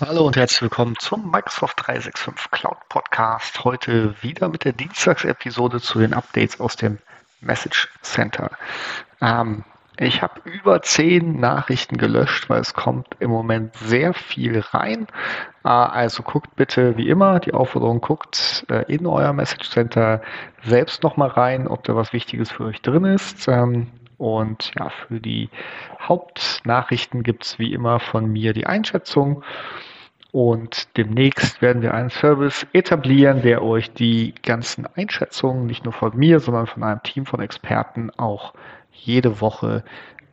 Hallo und herzlich willkommen zum Microsoft 365 Cloud Podcast. Heute wieder mit der Dienstagsepisode zu den Updates aus dem Message Center. Ähm, ich habe über zehn Nachrichten gelöscht, weil es kommt im Moment sehr viel rein. Äh, also guckt bitte wie immer, die Aufforderung guckt äh, in euer Message Center selbst nochmal rein, ob da was Wichtiges für euch drin ist. Ähm, und ja, für die Hauptnachrichten gibt es wie immer von mir die Einschätzung. Und demnächst werden wir einen Service etablieren, der euch die ganzen Einschätzungen nicht nur von mir, sondern von einem Team von Experten auch jede Woche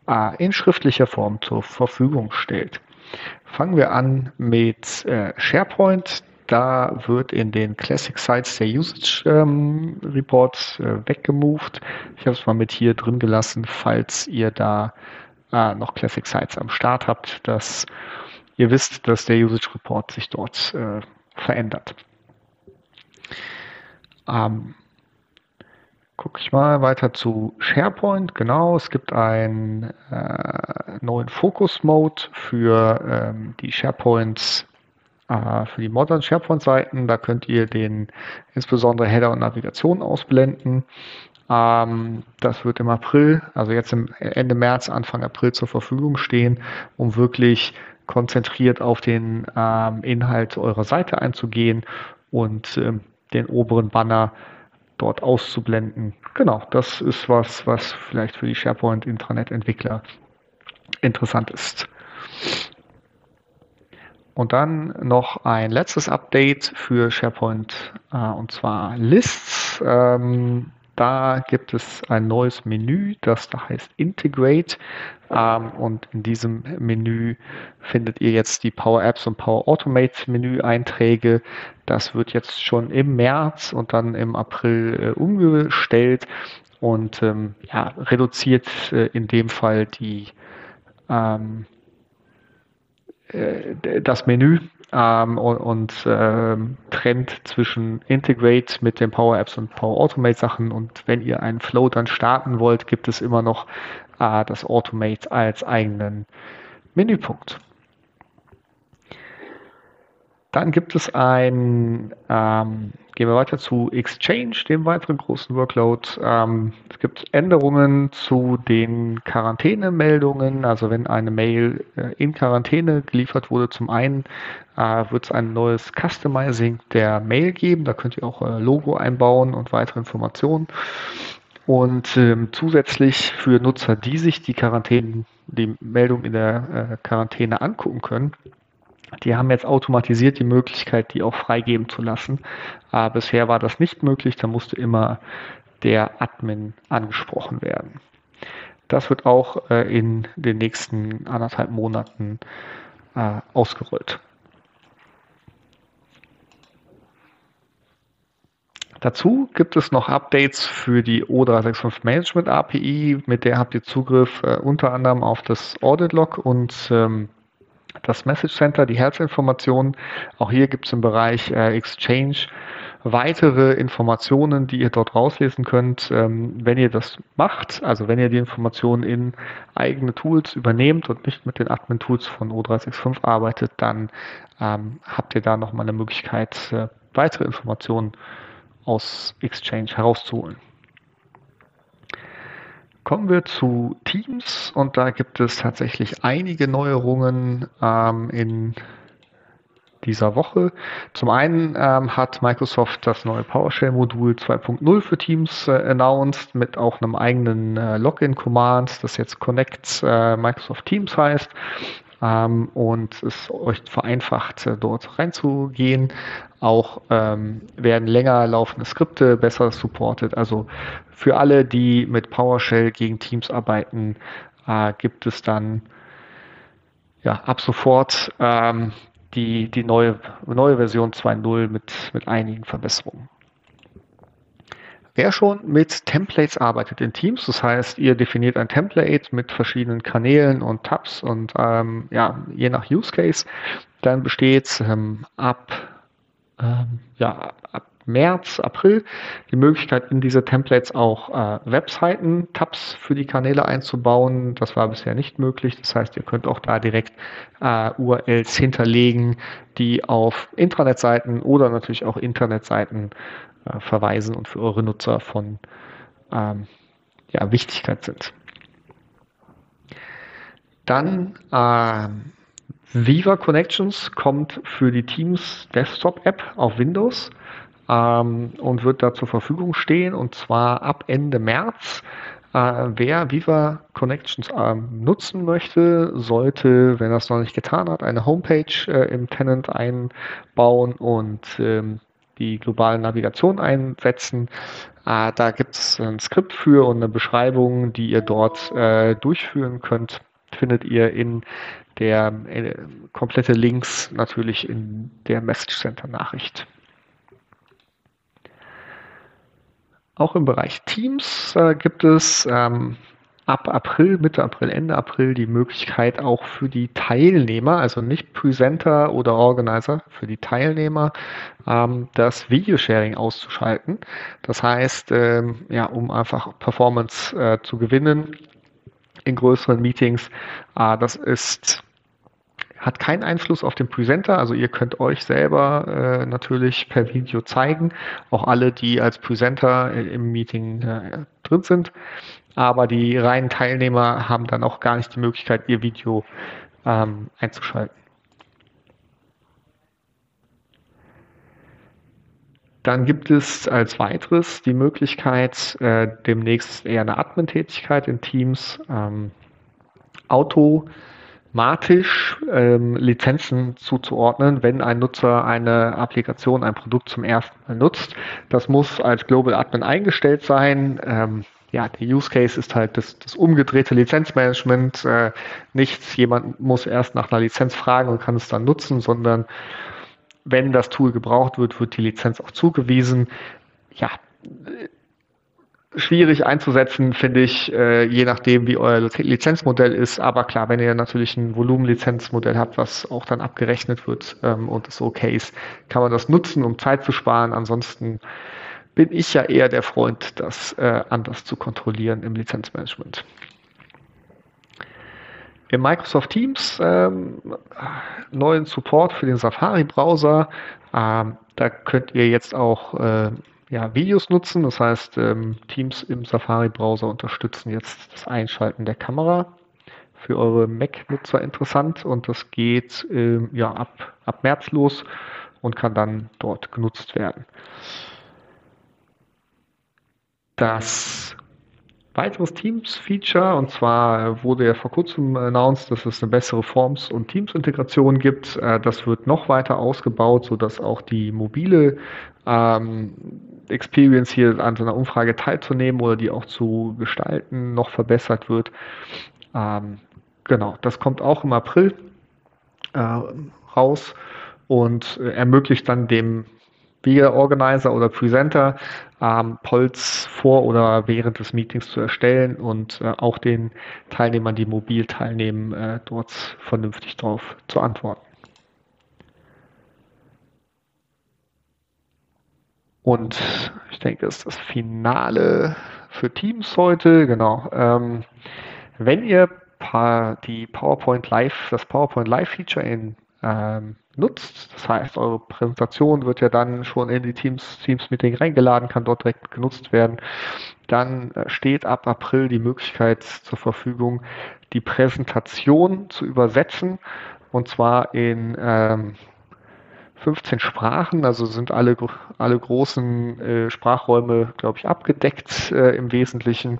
äh, in schriftlicher Form zur Verfügung stellt. Fangen wir an mit äh, SharePoint. Da wird in den Classic Sites der Usage ähm, Report äh, weggemoved. Ich habe es mal mit hier drin gelassen, falls ihr da äh, noch Classic Sites am Start habt, dass ihr wisst, dass der Usage Report sich dort äh, verändert. Ähm, Gucke ich mal weiter zu SharePoint. Genau, es gibt einen äh, neuen Focus-Mode für ähm, die SharePoints, äh, für die modernen SharePoint-Seiten. Da könnt ihr den insbesondere Header und Navigation ausblenden. Ähm, das wird im April, also jetzt im Ende März, Anfang April zur Verfügung stehen, um wirklich konzentriert auf den ähm, Inhalt eurer Seite einzugehen und ähm, den oberen Banner dort auszublenden. Genau, das ist was, was vielleicht für die SharePoint Intranet Entwickler interessant ist. Und dann noch ein letztes Update für SharePoint äh, und zwar Lists. Ähm, da gibt es ein neues Menü, das da heißt Integrate. Ähm, und in diesem Menü findet ihr jetzt die Power Apps und Power Automate Menü-Einträge. Das wird jetzt schon im März und dann im April äh, umgestellt und ähm, ja, reduziert äh, in dem Fall die ähm, äh, das Menü ähm, und, und ähm, trennt zwischen Integrate mit den Power Apps und Power Automate Sachen. Und wenn ihr einen Flow dann starten wollt, gibt es immer noch äh, das Automate als eigenen Menüpunkt. Dann gibt es ein, ähm, gehen wir weiter zu Exchange, dem weiteren großen Workload. Ähm, es gibt Änderungen zu den Quarantänemeldungen. Also wenn eine Mail äh, in Quarantäne geliefert wurde, zum einen äh, wird es ein neues Customizing der Mail geben. Da könnt ihr auch euer Logo einbauen und weitere Informationen. Und ähm, zusätzlich für Nutzer, die sich die Quarantäne, die Meldung in der äh, Quarantäne angucken können, die haben jetzt automatisiert die Möglichkeit, die auch freigeben zu lassen. Äh, bisher war das nicht möglich, da musste immer der Admin angesprochen werden. Das wird auch äh, in den nächsten anderthalb Monaten äh, ausgerollt. Dazu gibt es noch Updates für die O365 Management API, mit der habt ihr Zugriff äh, unter anderem auf das Audit Log und ähm, das Message Center, die Herzinformationen. Auch hier gibt es im Bereich äh, Exchange weitere Informationen, die ihr dort rauslesen könnt, ähm, wenn ihr das macht. Also wenn ihr die Informationen in eigene Tools übernehmt und nicht mit den Admin-Tools von O365 arbeitet, dann ähm, habt ihr da nochmal eine Möglichkeit, äh, weitere Informationen aus Exchange herauszuholen. Kommen wir zu Teams und da gibt es tatsächlich einige Neuerungen ähm, in dieser Woche. Zum einen ähm, hat Microsoft das neue PowerShell-Modul 2.0 für Teams äh, announced mit auch einem eigenen äh, Login-Command, das jetzt Connect äh, Microsoft Teams heißt ähm, und es euch vereinfacht, äh, dort reinzugehen. Auch ähm, werden länger laufende Skripte besser supported. Also für alle, die mit PowerShell gegen Teams arbeiten, äh, gibt es dann ja, ab sofort ähm, die, die neue, neue Version 2.0 mit, mit einigen Verbesserungen. Wer schon mit Templates arbeitet in Teams, das heißt, ihr definiert ein Template mit verschiedenen Kanälen und Tabs und ähm, ja, je nach Use Case, dann besteht ähm, ab, ähm, ja, ab März, April die Möglichkeit, in diese Templates auch äh, Webseiten, Tabs für die Kanäle einzubauen. Das war bisher nicht möglich. Das heißt, ihr könnt auch da direkt äh, URLs hinterlegen, die auf Intranet-Seiten oder natürlich auch Internetseiten äh, verweisen und für eure Nutzer von ähm, ja, Wichtigkeit sind. Dann äh, Viva Connections kommt für die Teams Desktop App auf Windows ähm, und wird da zur Verfügung stehen und zwar ab Ende März. Äh, wer Viva Connections äh, nutzen möchte, sollte, wenn er es noch nicht getan hat, eine Homepage äh, im Tenant einbauen und ähm, die globale Navigation einsetzen. Äh, da gibt es ein Skript für und eine Beschreibung, die ihr dort äh, durchführen könnt. Findet ihr in der äh, komplette Links natürlich in der Message Center Nachricht. Auch im Bereich Teams äh, gibt es ähm, ab April, Mitte April, Ende April die Möglichkeit auch für die Teilnehmer, also nicht Presenter oder Organizer, für die Teilnehmer ähm, das Videosharing auszuschalten. Das heißt, ähm, ja, um einfach Performance äh, zu gewinnen in größeren Meetings, äh, das ist hat keinen Einfluss auf den Presenter. Also ihr könnt euch selber äh, natürlich per Video zeigen, auch alle, die als Presenter im Meeting äh, drin sind. Aber die reinen Teilnehmer haben dann auch gar nicht die Möglichkeit, ihr Video ähm, einzuschalten. Dann gibt es als weiteres die Möglichkeit, äh, demnächst eher eine Admin-Tätigkeit in Teams ähm, Auto matisch ähm, Lizenzen zuzuordnen, wenn ein Nutzer eine Applikation, ein Produkt zum ersten Mal nutzt. Das muss als Global Admin eingestellt sein. Ähm, ja, der Use Case ist halt das, das umgedrehte Lizenzmanagement. Äh, nichts, jemand muss erst nach einer Lizenz fragen und kann es dann nutzen, sondern wenn das Tool gebraucht wird, wird die Lizenz auch zugewiesen. Ja, schwierig einzusetzen, finde ich, äh, je nachdem, wie euer Lizenzmodell ist. Aber klar, wenn ihr natürlich ein Volumenlizenzmodell habt, was auch dann abgerechnet wird ähm, und es okay ist, kann man das nutzen, um Zeit zu sparen. Ansonsten bin ich ja eher der Freund, das äh, anders zu kontrollieren im Lizenzmanagement. Im Microsoft Teams ähm, neuen Support für den Safari-Browser. Ähm, da könnt ihr jetzt auch äh, ja, Videos nutzen. Das heißt, ähm, Teams im Safari-Browser unterstützen jetzt das Einschalten der Kamera. Für eure Mac-Nutzer interessant und das geht ähm, ja, ab, ab März los und kann dann dort genutzt werden. Das weiteres Teams-Feature, und zwar wurde ja vor kurzem announced, dass es eine bessere Forms- und Teams-Integration gibt. Äh, das wird noch weiter ausgebaut, sodass auch die mobile ähm, Experience hier an so einer Umfrage teilzunehmen oder die auch zu gestalten noch verbessert wird. Ähm, genau, das kommt auch im April äh, raus und äh, ermöglicht dann dem Via Organizer oder Presenter ähm, Polls vor oder während des Meetings zu erstellen und äh, auch den Teilnehmern, die mobil teilnehmen, äh, dort vernünftig darauf zu antworten. Und ich denke, das ist das Finale für Teams heute. Genau. Ähm, wenn ihr die PowerPoint Live, das PowerPoint Live Feature in ähm, nutzt. Das heißt, eure Präsentation wird ja dann schon in die Teams, Teams Meeting reingeladen, kann dort direkt genutzt werden. Dann äh, steht ab April die Möglichkeit zur Verfügung, die Präsentation zu übersetzen und zwar in ähm, 15 Sprachen, also sind alle, alle großen äh, Sprachräume, glaube ich, abgedeckt äh, im Wesentlichen.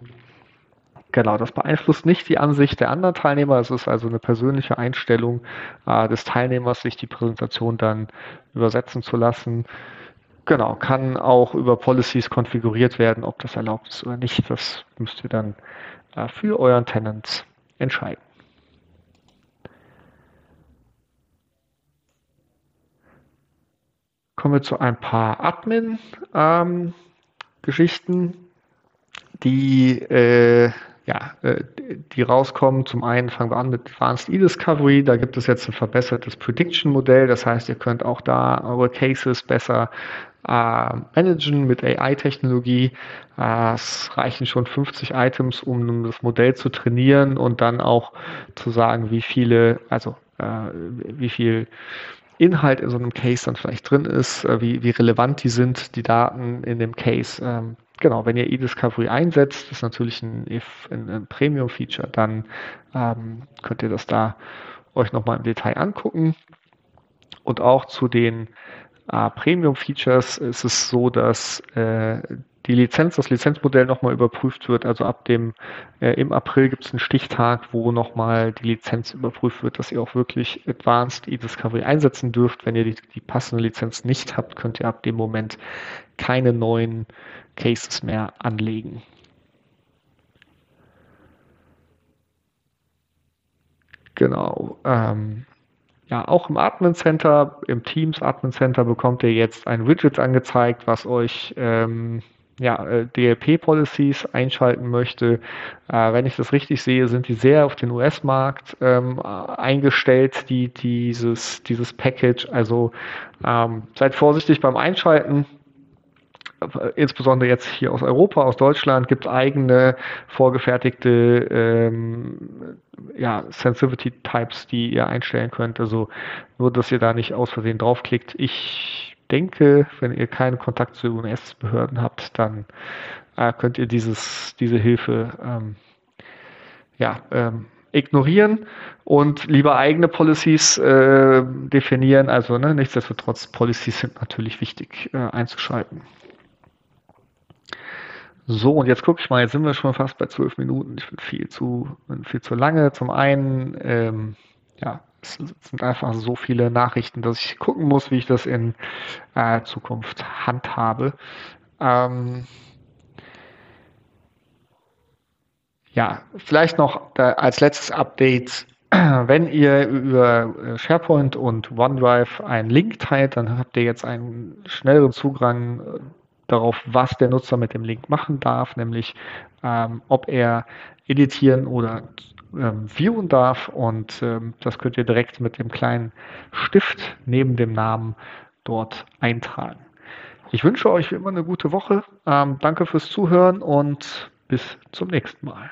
Genau, das beeinflusst nicht die Ansicht der anderen Teilnehmer. Es ist also eine persönliche Einstellung äh, des Teilnehmers, sich die Präsentation dann übersetzen zu lassen. Genau, kann auch über Policies konfiguriert werden, ob das erlaubt ist oder nicht. Das müsst ihr dann äh, für euren Tenant entscheiden. Kommen wir zu ein paar Admin-Geschichten, ähm, die äh, ja, äh, die rauskommen. Zum einen fangen wir an mit Advanced E-Discovery. Da gibt es jetzt ein verbessertes Prediction-Modell. Das heißt, ihr könnt auch da eure Cases besser äh, managen mit AI-Technologie. Äh, es reichen schon 50 Items, um das Modell zu trainieren und dann auch zu sagen, wie viele, also äh, wie viel Inhalt in so einem Case dann vielleicht drin ist, äh, wie, wie relevant die sind, die Daten in dem Case. Ähm, genau, wenn ihr eDiscovery einsetzt, das ist natürlich ein, ein, ein Premium-Feature, dann ähm, könnt ihr das da euch nochmal im Detail angucken. Und auch zu den äh, Premium-Features ist es so, dass äh, die Lizenz, das Lizenzmodell nochmal überprüft wird. Also ab dem, äh, im April gibt es einen Stichtag, wo nochmal die Lizenz überprüft wird, dass ihr auch wirklich Advanced eDiscovery einsetzen dürft. Wenn ihr die, die passende Lizenz nicht habt, könnt ihr ab dem Moment keine neuen Cases mehr anlegen. Genau. Ähm, ja, auch im Admin Center, im Teams Admin Center bekommt ihr jetzt ein Widget angezeigt, was euch ähm, ja, äh, DLP-Policies einschalten möchte. Äh, wenn ich das richtig sehe, sind die sehr auf den US-Markt ähm, eingestellt, die, dieses, dieses Package. Also ähm, seid vorsichtig beim Einschalten insbesondere jetzt hier aus Europa, aus Deutschland, gibt es eigene vorgefertigte ähm, ja, Sensitivity Types, die ihr einstellen könnt. Also nur, dass ihr da nicht aus Versehen draufklickt. Ich denke, wenn ihr keinen Kontakt zu US-Behörden habt, dann äh, könnt ihr dieses, diese Hilfe ähm, ja, ähm, ignorieren und lieber eigene Policies äh, definieren. Also ne, nichtsdestotrotz, Policies sind natürlich wichtig äh, einzuschalten. So, und jetzt gucke ich mal, jetzt sind wir schon fast bei zwölf Minuten. Ich bin viel zu, viel zu lange. Zum einen, ähm, ja, es sind einfach so viele Nachrichten, dass ich gucken muss, wie ich das in äh, Zukunft handhabe. Ähm, ja, vielleicht noch als letztes Update. Wenn ihr über äh, SharePoint und OneDrive einen Link teilt, dann habt ihr jetzt einen schnelleren Zugang äh, darauf, was der Nutzer mit dem Link machen darf, nämlich ähm, ob er editieren oder ähm, viewen darf. Und ähm, das könnt ihr direkt mit dem kleinen Stift neben dem Namen dort eintragen. Ich wünsche euch wie immer eine gute Woche. Ähm, danke fürs Zuhören und bis zum nächsten Mal.